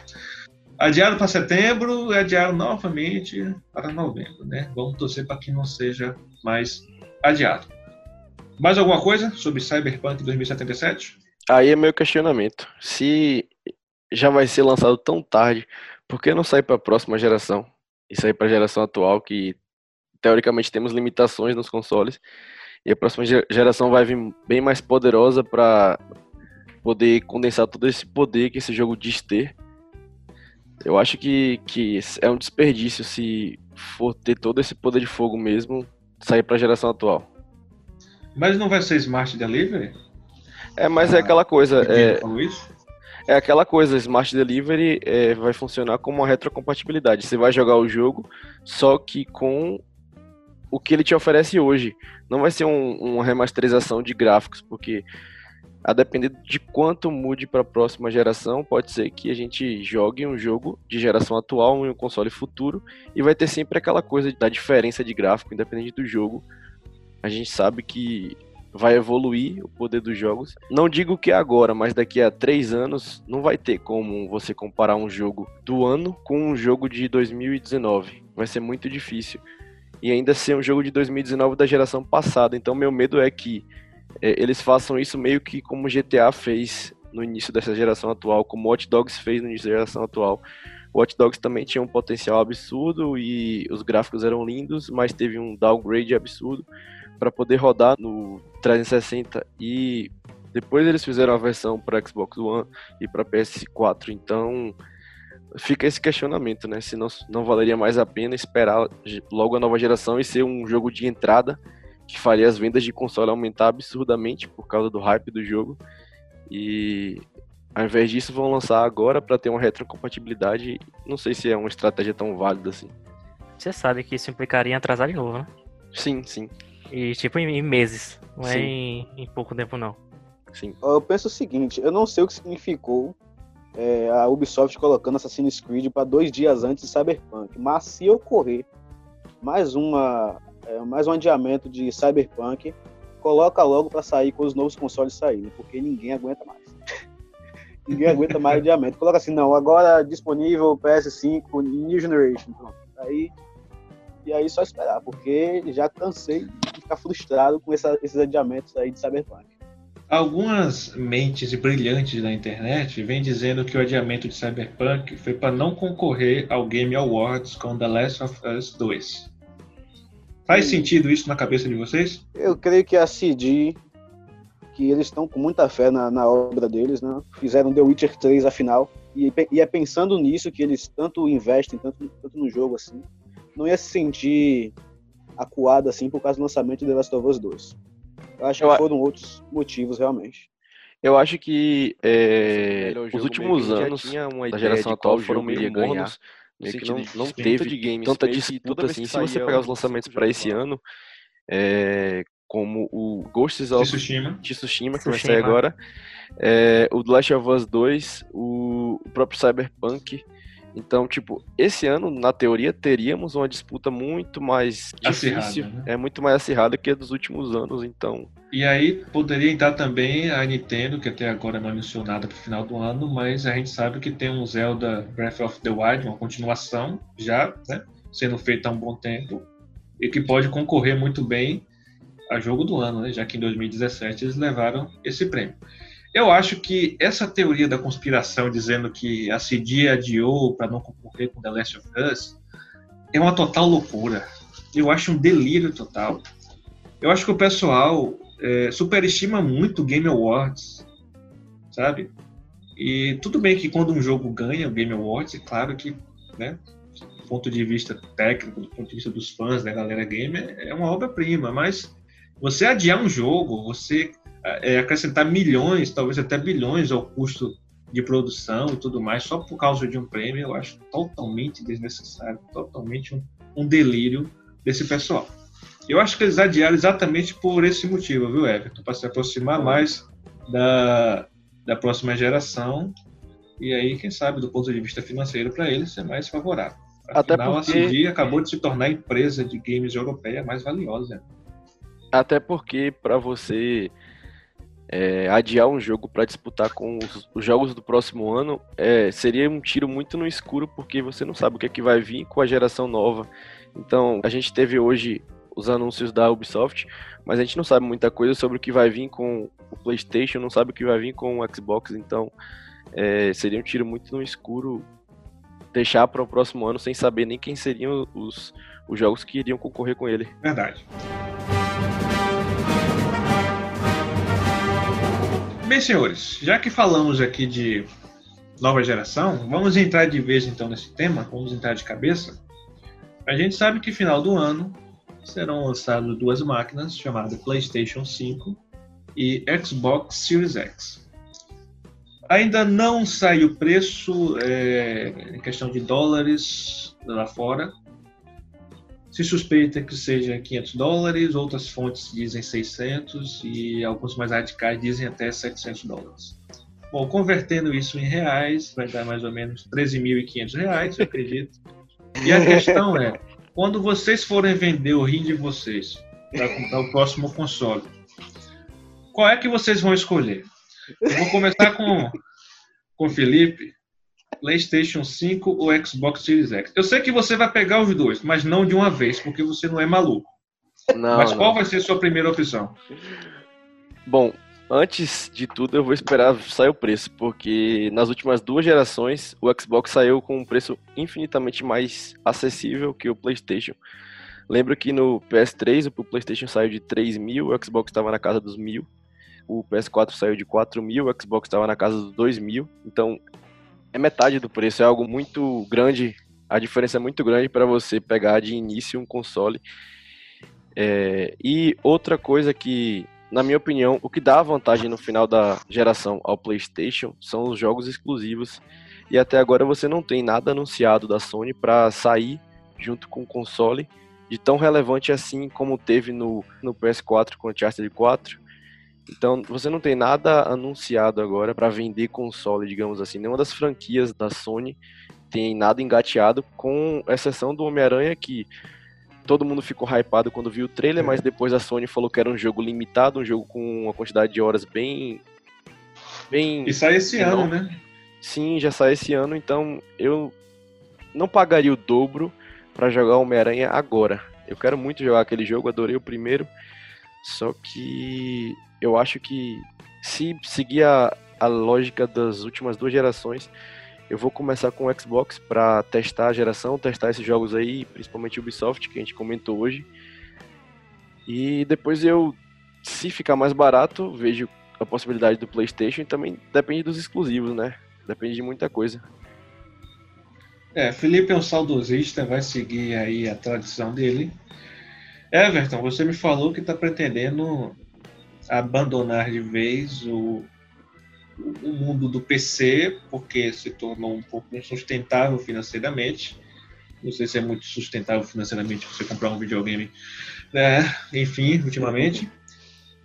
Adiaram para setembro e adiaram novamente para novembro, né? Vamos torcer para que não seja mais adiado. Mais alguma coisa sobre Cyberpunk 2077? Aí é meu questionamento. Se já vai ser lançado tão tarde, por que não sair para a próxima geração? E sair para a geração atual, que teoricamente temos limitações nos consoles. E a próxima geração vai vir bem mais poderosa para poder condensar todo esse poder que esse jogo diz ter. Eu acho que, que é um desperdício se for ter todo esse poder de fogo mesmo, sair para a geração atual. Mas não vai ser Smart Delivery? É, mas ah, é aquela coisa. É, é aquela coisa, Smart Delivery é, vai funcionar como uma retrocompatibilidade. Você vai jogar o jogo, só que com o que ele te oferece hoje. Não vai ser um, uma remasterização de gráficos, porque a depender de quanto mude para a próxima geração, pode ser que a gente jogue um jogo de geração atual em um console futuro e vai ter sempre aquela coisa da diferença de gráfico, independente do jogo a gente sabe que vai evoluir o poder dos jogos. Não digo que agora, mas daqui a três anos não vai ter como você comparar um jogo do ano com um jogo de 2019. Vai ser muito difícil. E ainda ser um jogo de 2019 da geração passada. Então meu medo é que é, eles façam isso meio que como GTA fez no início dessa geração atual, como Watch Dogs fez no início da geração atual. O Watch Dogs também tinha um potencial absurdo e os gráficos eram lindos, mas teve um downgrade absurdo para poder rodar no 360 e depois eles fizeram a versão para Xbox One e para PS4, então fica esse questionamento, né? Se não, não valeria mais a pena esperar logo a nova geração e ser um jogo de entrada que faria as vendas de console aumentar absurdamente por causa do hype do jogo. E ao invés disso vão lançar agora para ter uma retrocompatibilidade. Não sei se é uma estratégia tão válida assim. Você sabe que isso implicaria em atrasar de novo, né? Sim, sim. E tipo em, meses, não é Sim. é em, em, pouco tempo não. Sim. Eu penso o seguinte, eu não sei o que significou é, a Ubisoft colocando Assassin's Creed para dois dias antes de Cyberpunk, mas se ocorrer mais uma é, mais um adiamento de Cyberpunk, coloca logo para sair com os novos consoles saírem, porque ninguém aguenta mais. ninguém aguenta mais adiamento. Coloca assim, não, agora disponível PS5 New Generation, pronto. Aí e aí só esperar, porque já cansei de ficar frustrado com essa, esses adiamentos aí de Cyberpunk. Algumas mentes brilhantes da internet vêm dizendo que o adiamento de Cyberpunk foi para não concorrer ao Game Awards com The Last of Us 2. Faz sentido isso na cabeça de vocês? Eu creio que a CD, que eles estão com muita fé na, na obra deles, né? Fizeram The Witcher 3 afinal. E, e é pensando nisso que eles tanto investem, tanto, tanto no jogo assim, não ia se sentir acuado assim por causa do lançamento de The Last of Us 2. Eu acho eu que foram outros motivos realmente. Eu acho que é, os últimos anos da geração atual foram meio ganhar. No sentido não, não teve de games, tanta disputa assim. Se você pegar os lançamentos para esse ano, é, como o Ghosts of Tsushima, Tsushima que vai sair agora, é, o The Last of Us 2, o, o próprio Cyberpunk, então, tipo, esse ano, na teoria, teríamos uma disputa muito mais difícil, né? é muito mais acirrada que a dos últimos anos, então. E aí poderia entrar também a Nintendo, que até agora não é mencionada para o final do ano, mas a gente sabe que tem um Zelda Breath of the Wild, uma continuação já, né, sendo feita há um bom tempo, e que pode concorrer muito bem a jogo do ano, né, já que em 2017 eles levaram esse prêmio. Eu acho que essa teoria da conspiração dizendo que a CD adiou para não concorrer com The Last of Us é uma total loucura. Eu acho um delírio total. Eu acho que o pessoal é, superestima muito o Game Awards, sabe? E tudo bem que quando um jogo ganha o Game Awards, é claro que, né, do ponto de vista técnico, do ponto de vista dos fãs, da galera gamer, é uma obra-prima, mas você adiar um jogo, você é, acrescentar milhões, talvez até bilhões ao custo de produção e tudo mais, só por causa de um prêmio, eu acho totalmente desnecessário, totalmente um, um delírio desse pessoal. Eu acho que eles adiaram exatamente por esse motivo, viu, Everton? Para se aproximar mais da, da próxima geração e aí, quem sabe, do ponto de vista financeiro, para eles ser mais favorável. Afinal, Até porque... a CD acabou de se tornar a empresa de games europeia mais valiosa. Até porque, para você é, adiar um jogo para disputar com os, os, jogos do próximo ano é, seria um tiro muito no escuro, porque você não sabe o que é que vai vir com a geração nova. Então, a gente teve hoje os anúncios da Ubisoft, mas a gente não sabe muita coisa sobre o que vai vir com o PlayStation, não sabe o que vai vir com o Xbox, então é, seria um tiro muito no escuro deixar para o próximo ano sem saber nem quem seriam os, os jogos que iriam concorrer com ele. Verdade. Bem, senhores, já que falamos aqui de nova geração, vamos entrar de vez então nesse tema, vamos entrar de cabeça. A gente sabe que final do ano serão lançadas duas máquinas chamadas PlayStation 5 e Xbox Series X. Ainda não saiu o preço é, em questão de dólares lá fora. Se suspeita que seja 500 dólares, outras fontes dizem 600 e alguns mais radicais dizem até 700 dólares. Bom, convertendo isso em reais, vai dar mais ou menos 13.500 reais, eu acredito. E a questão é, quando vocês forem vender o rim de vocês para comprar o próximo console, qual é que vocês vão escolher? Eu vou começar com, com o Felipe. PlayStation 5 ou Xbox Series X? Eu sei que você vai pegar os dois, mas não de uma vez, porque você não é maluco. Não, mas qual não. vai ser a sua primeira opção? Bom, antes de tudo eu vou esperar sair o preço, porque nas últimas duas gerações o Xbox saiu com um preço infinitamente mais acessível que o PlayStation. Lembro que no PS3 o PlayStation saiu de 3 mil, o Xbox estava na casa dos mil o PS4 saiu de 4 mil, o Xbox estava na casa dos 2 mil, então é metade do preço, é algo muito grande, a diferença é muito grande para você pegar de início um console. É, e outra coisa que, na minha opinião, o que dá vantagem no final da geração ao PlayStation são os jogos exclusivos. E até agora você não tem nada anunciado da Sony para sair junto com o console de tão relevante assim como teve no, no PS4 com o Uncharted 4 então, você não tem nada anunciado agora para vender console, digamos assim. Nenhuma das franquias da Sony tem nada engateado, com exceção do Homem-Aranha, que todo mundo ficou hypado quando viu o trailer, mas depois a Sony falou que era um jogo limitado, um jogo com uma quantidade de horas bem. bem e sai esse enorme. ano, né? Sim, já sai esse ano, então eu não pagaria o dobro para jogar Homem-Aranha agora. Eu quero muito jogar aquele jogo, adorei o primeiro. Só que eu acho que se seguir a, a lógica das últimas duas gerações, eu vou começar com o Xbox para testar a geração, testar esses jogos aí, principalmente Ubisoft, que a gente comentou hoje. E depois eu, se ficar mais barato, vejo a possibilidade do PlayStation e também depende dos exclusivos, né? Depende de muita coisa. É, Felipe é um saudosista, vai seguir aí a tradição dele. Everton, você me falou que está pretendendo abandonar de vez o, o mundo do PC, porque se tornou um pouco insustentável financeiramente. Não sei se é muito sustentável financeiramente você comprar um videogame, né? enfim, ultimamente.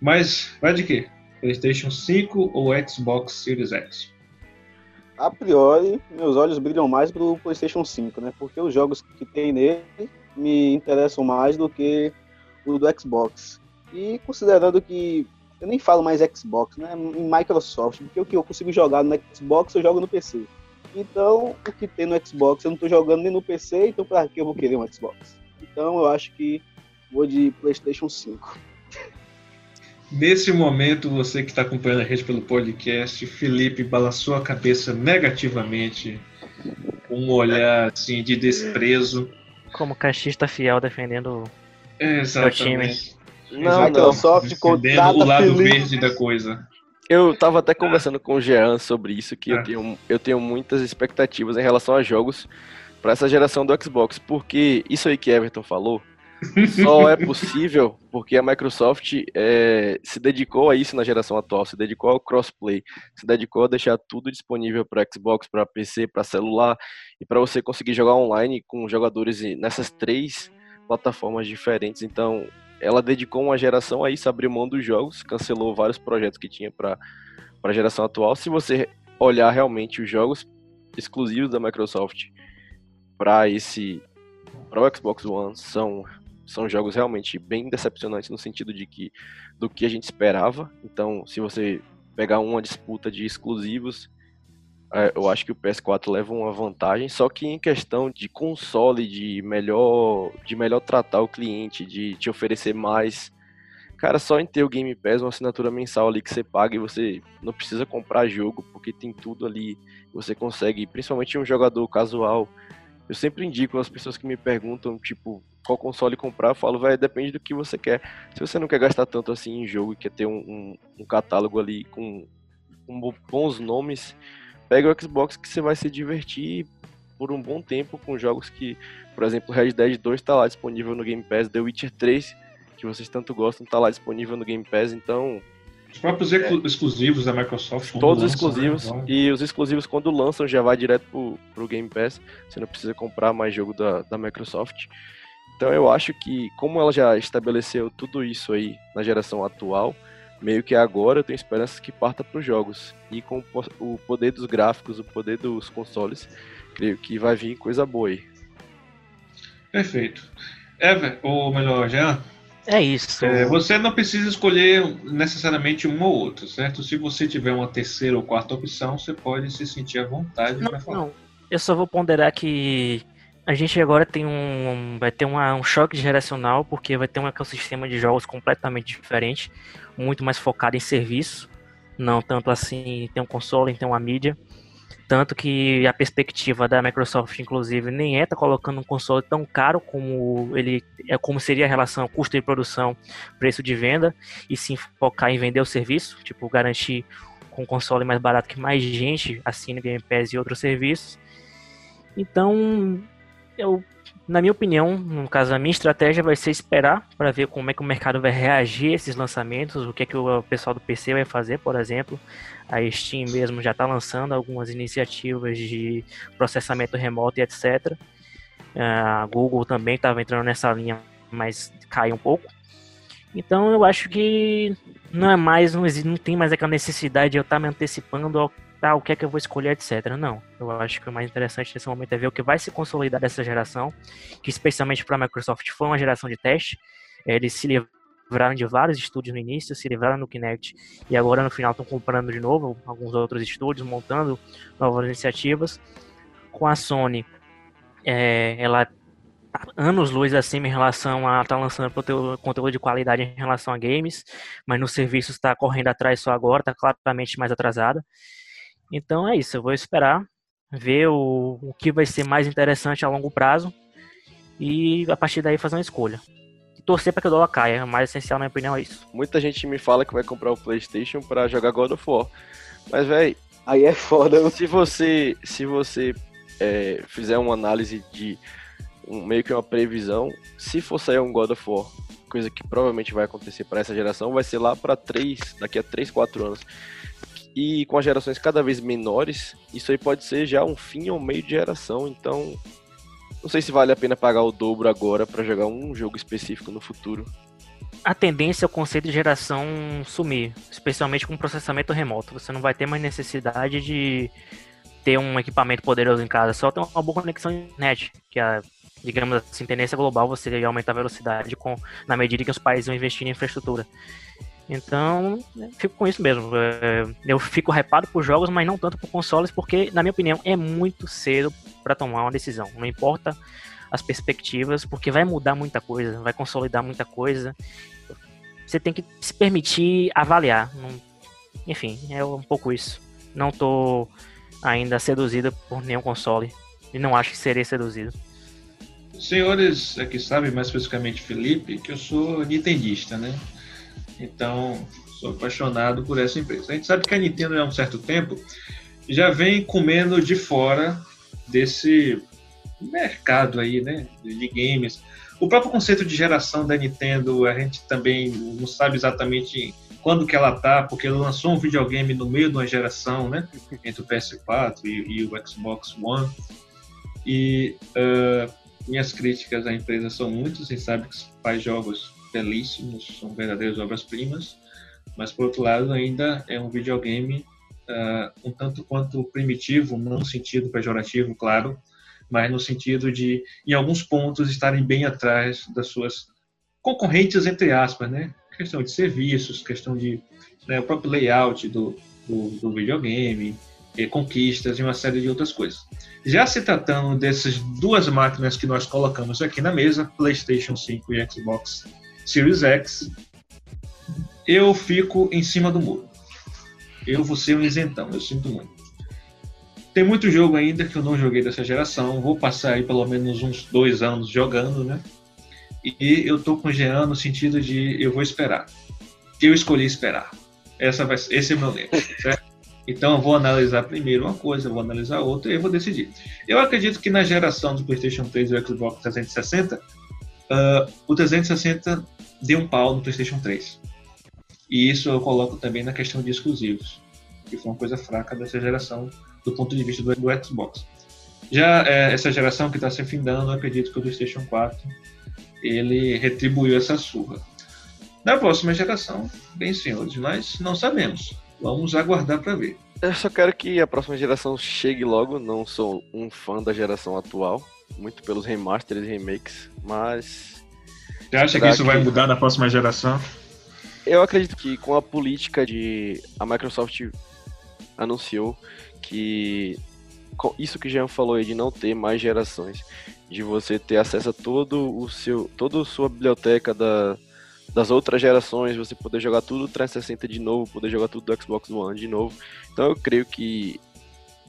Mas vai de quê? PlayStation 5 ou Xbox Series X? A priori, meus olhos brilham mais pro PlayStation 5, né? Porque os jogos que tem nele me interessam mais do que o do Xbox. E considerando que eu nem falo mais Xbox, né? Em Microsoft, porque o que eu consigo jogar no Xbox eu jogo no PC. Então, o que tem no Xbox eu não estou jogando nem no PC, então para que eu vou querer um Xbox? Então, eu acho que vou de PlayStation 5. Nesse momento, você que está acompanhando a gente pelo podcast, Felipe balançou a cabeça negativamente, com um olhar assim de desprezo. Como cachista fiel defendendo Exatamente. o time. Não, Microsoft contrata o lado Felipe. verde da coisa. Eu tava até conversando com o Jean sobre isso, que eu, é. tenho, eu tenho muitas expectativas em relação a jogos para essa geração do Xbox, porque isso aí que Everton falou só é possível porque a Microsoft é, se dedicou a isso na geração atual, se dedicou ao crossplay, se dedicou a deixar tudo disponível para Xbox, para PC, para celular e para você conseguir jogar online com jogadores nessas três plataformas diferentes. Então, ela dedicou uma geração a isso, abriu mão dos jogos, cancelou vários projetos que tinha para a geração atual. Se você olhar realmente os jogos exclusivos da Microsoft para esse para o Xbox One são são jogos realmente bem decepcionantes no sentido de que do que a gente esperava. Então, se você pegar uma disputa de exclusivos, eu acho que o PS4 leva uma vantagem, só que em questão de console, de melhor, de melhor tratar o cliente, de te oferecer mais, cara, só em ter o Game Pass, uma assinatura mensal ali que você paga e você não precisa comprar jogo, porque tem tudo ali, você consegue, principalmente um jogador casual. Eu sempre indico as pessoas que me perguntam, tipo, qual console comprar, eu falo, vai, depende do que você quer. Se você não quer gastar tanto assim em jogo e quer ter um, um, um catálogo ali com, com bons nomes, pega o Xbox que você vai se divertir por um bom tempo com jogos que, por exemplo, Red Dead 2 está lá disponível no Game Pass, The Witcher 3, que vocês tanto gostam, está lá disponível no Game Pass, então os próprios é, exclusivos da Microsoft. Todos lançam, exclusivos. Né? E os exclusivos, quando lançam, já vai direto pro, pro Game Pass. Você não precisa comprar mais jogo da, da Microsoft. Então eu acho que, como ela já estabeleceu tudo isso aí na geração atual, meio que agora eu tenho esperança que parta para os jogos. E com o poder dos gráficos, o poder dos consoles, creio que vai vir coisa boa aí. Perfeito. Ever, ou melhor, Jean? É isso. É, você não precisa escolher necessariamente um ou outro, certo? Se você tiver uma terceira ou quarta opção, você pode se sentir à vontade para falar. Não, eu só vou ponderar que a gente agora tem um vai ter uma, um choque geracional porque vai ter um ecossistema de jogos completamente diferente, muito mais focado em serviço, não tanto assim tem um console, tem uma mídia, tanto que a perspectiva da Microsoft inclusive nem é tá colocando um console tão caro como ele é como seria a relação custo de produção, preço de venda e sim focar em vender o serviço, tipo garantir com um console mais barato que mais gente assine Game Pass e outros serviços. Então, eu, na minha opinião, no caso, a minha estratégia vai ser esperar para ver como é que o mercado vai reagir a esses lançamentos, o que é que o pessoal do PC vai fazer, por exemplo. A Steam mesmo já está lançando algumas iniciativas de processamento remoto e etc. A Google também estava entrando nessa linha, mas cai um pouco. Então eu acho que não é mais, não, existe, não tem mais aquela necessidade de eu estar tá me antecipando ao ah, o que é que eu vou escolher, etc. Não. Eu acho que o mais interessante nesse momento é ver o que vai se consolidar dessa geração, que especialmente para a Microsoft foi uma geração de teste. Eles se livraram de vários estúdios no início, se livraram do Kinect e agora no final estão comprando de novo alguns outros estúdios, montando novas iniciativas. Com a Sony, é, ela tá anos luz acima em relação a estar tá lançando conteúdo de qualidade em relação a games, mas no serviço está correndo atrás só agora, está claramente mais atrasada. Então é isso, eu vou esperar ver o, o que vai ser mais interessante a longo prazo e a partir daí fazer uma escolha. E torcer para que o dólar caia, o mais essencial na minha opinião é isso. Muita gente me fala que vai comprar o PlayStation para jogar God of War. Mas velho, aí é foda. Se você se você é, fizer uma análise de um, meio que uma previsão, se for sair um God of War, coisa que provavelmente vai acontecer para essa geração, vai ser lá para 3, daqui a 3, 4 anos. E com as gerações cada vez menores, isso aí pode ser já um fim ou meio de geração. Então, não sei se vale a pena pagar o dobro agora para jogar um jogo específico no futuro. A tendência é o conceito de geração sumir, especialmente com processamento remoto. Você não vai ter mais necessidade de ter um equipamento poderoso em casa, só ter uma boa conexão internet, que é, digamos assim, tendência global você aumentar a velocidade com, na medida que os países vão investir em infraestrutura. Então, fico com isso mesmo. É, eu fico hypado por jogos, mas não tanto por consoles, porque, na minha opinião, é muito cedo para tomar uma decisão. Não importa as perspectivas, porque vai mudar muita coisa, vai consolidar muita coisa. Você tem que se permitir avaliar. Enfim, é um pouco isso. Não estou ainda seduzido por nenhum console e não acho que seria seduzido. Senhores aqui sabem, mais especificamente Felipe, que eu sou nintendista, né? Então, sou apaixonado por essa empresa. A gente sabe que a Nintendo há um certo tempo já vem comendo de fora desse mercado aí, né, de games. O próprio conceito de geração da Nintendo, a gente também não sabe exatamente quando que ela tá, porque ela lançou um videogame no meio de uma geração, né, entre o PS4 e, e o Xbox One. E uh, minhas críticas à empresa são muitas, a gente sabe que faz jogos belíssimos, são verdadeiras obras-primas, mas por outro lado ainda é um videogame uh, um tanto quanto primitivo, não no sentido pejorativo, claro, mas no sentido de, em alguns pontos, estarem bem atrás das suas concorrentes, entre aspas, né? Questão de serviços, questão de né, o próprio layout do, do, do videogame, eh, conquistas e uma série de outras coisas. Já se tratando dessas duas máquinas que nós colocamos aqui na mesa, PlayStation 5 e Xbox Series X, eu fico em cima do muro. Eu vou ser um isentão, eu sinto muito. Tem muito jogo ainda que eu não joguei dessa geração. Vou passar aí pelo menos uns dois anos jogando, né? E eu tô com o Jean no sentido de eu vou esperar. Eu escolhi esperar. Essa vai, esse é meu lema, certo? Então eu vou analisar primeiro uma coisa, vou analisar outra e eu vou decidir. Eu acredito que na geração do PlayStation 3 e do Xbox 360, uh, o 360 deu um pau no PlayStation 3. E isso eu coloco também na questão de exclusivos, que foi uma coisa fraca dessa geração do ponto de vista do, do Xbox. Já é, essa geração que está se findando, eu acredito que o PlayStation 4 ele retribuiu essa surra. Na próxima geração, bem senhores, mas não sabemos. Vamos aguardar para ver. Eu só quero que a próxima geração chegue logo. Não sou um fã da geração atual, muito pelos remasters e remakes, mas. Você acha que isso que... vai mudar na próxima geração? Eu acredito que com a política de. A Microsoft anunciou que. Isso que o Jean falou aí de não ter mais gerações, de você ter acesso a todo o seu, toda a sua biblioteca da, das outras gerações, você poder jogar tudo 360 de novo, poder jogar tudo do Xbox One de novo. Então eu creio que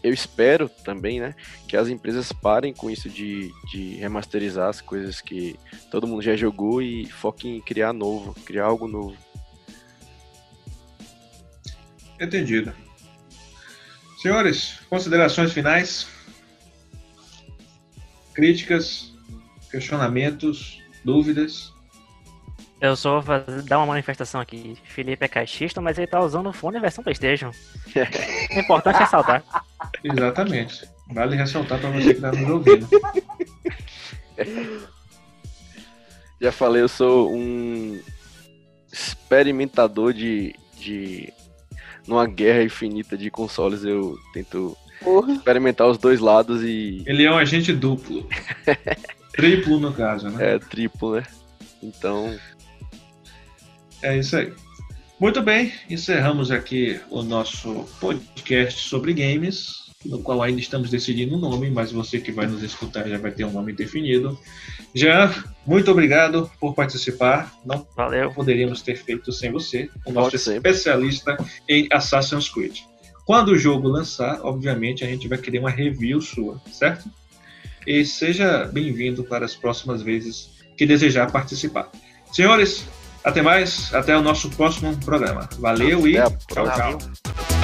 eu espero também, né, que as empresas parem com isso de, de remasterizar as coisas que todo mundo já jogou e foquem em criar novo, criar algo novo. Entendido. Senhores, considerações finais? Críticas, questionamentos, dúvidas? Eu só vou fazer, dar uma manifestação aqui. Felipe é caixista, mas ele tá usando o fone versão Playstation. o importante é ressaltar. Exatamente. Vale ressaltar para você que tá nos ouvindo. Já falei, eu sou um experimentador de, de numa guerra infinita de consoles, eu tento Porra. experimentar os dois lados e. Ele é um agente duplo. triplo, no caso, né? É, triplo, né? Então. É isso aí. Muito bem, encerramos aqui o nosso podcast sobre games no qual ainda estamos decidindo o um nome, mas você que vai nos escutar já vai ter um nome definido. Jean, muito obrigado por participar. Não Valeu. poderíamos ter feito sem você, o nosso especialista em Assassin's Creed. Quando o jogo lançar, obviamente a gente vai querer uma review sua, certo? E seja bem-vindo para as próximas vezes que desejar participar. Senhores, até mais, até o nosso próximo programa. Valeu até e tchau, tchau.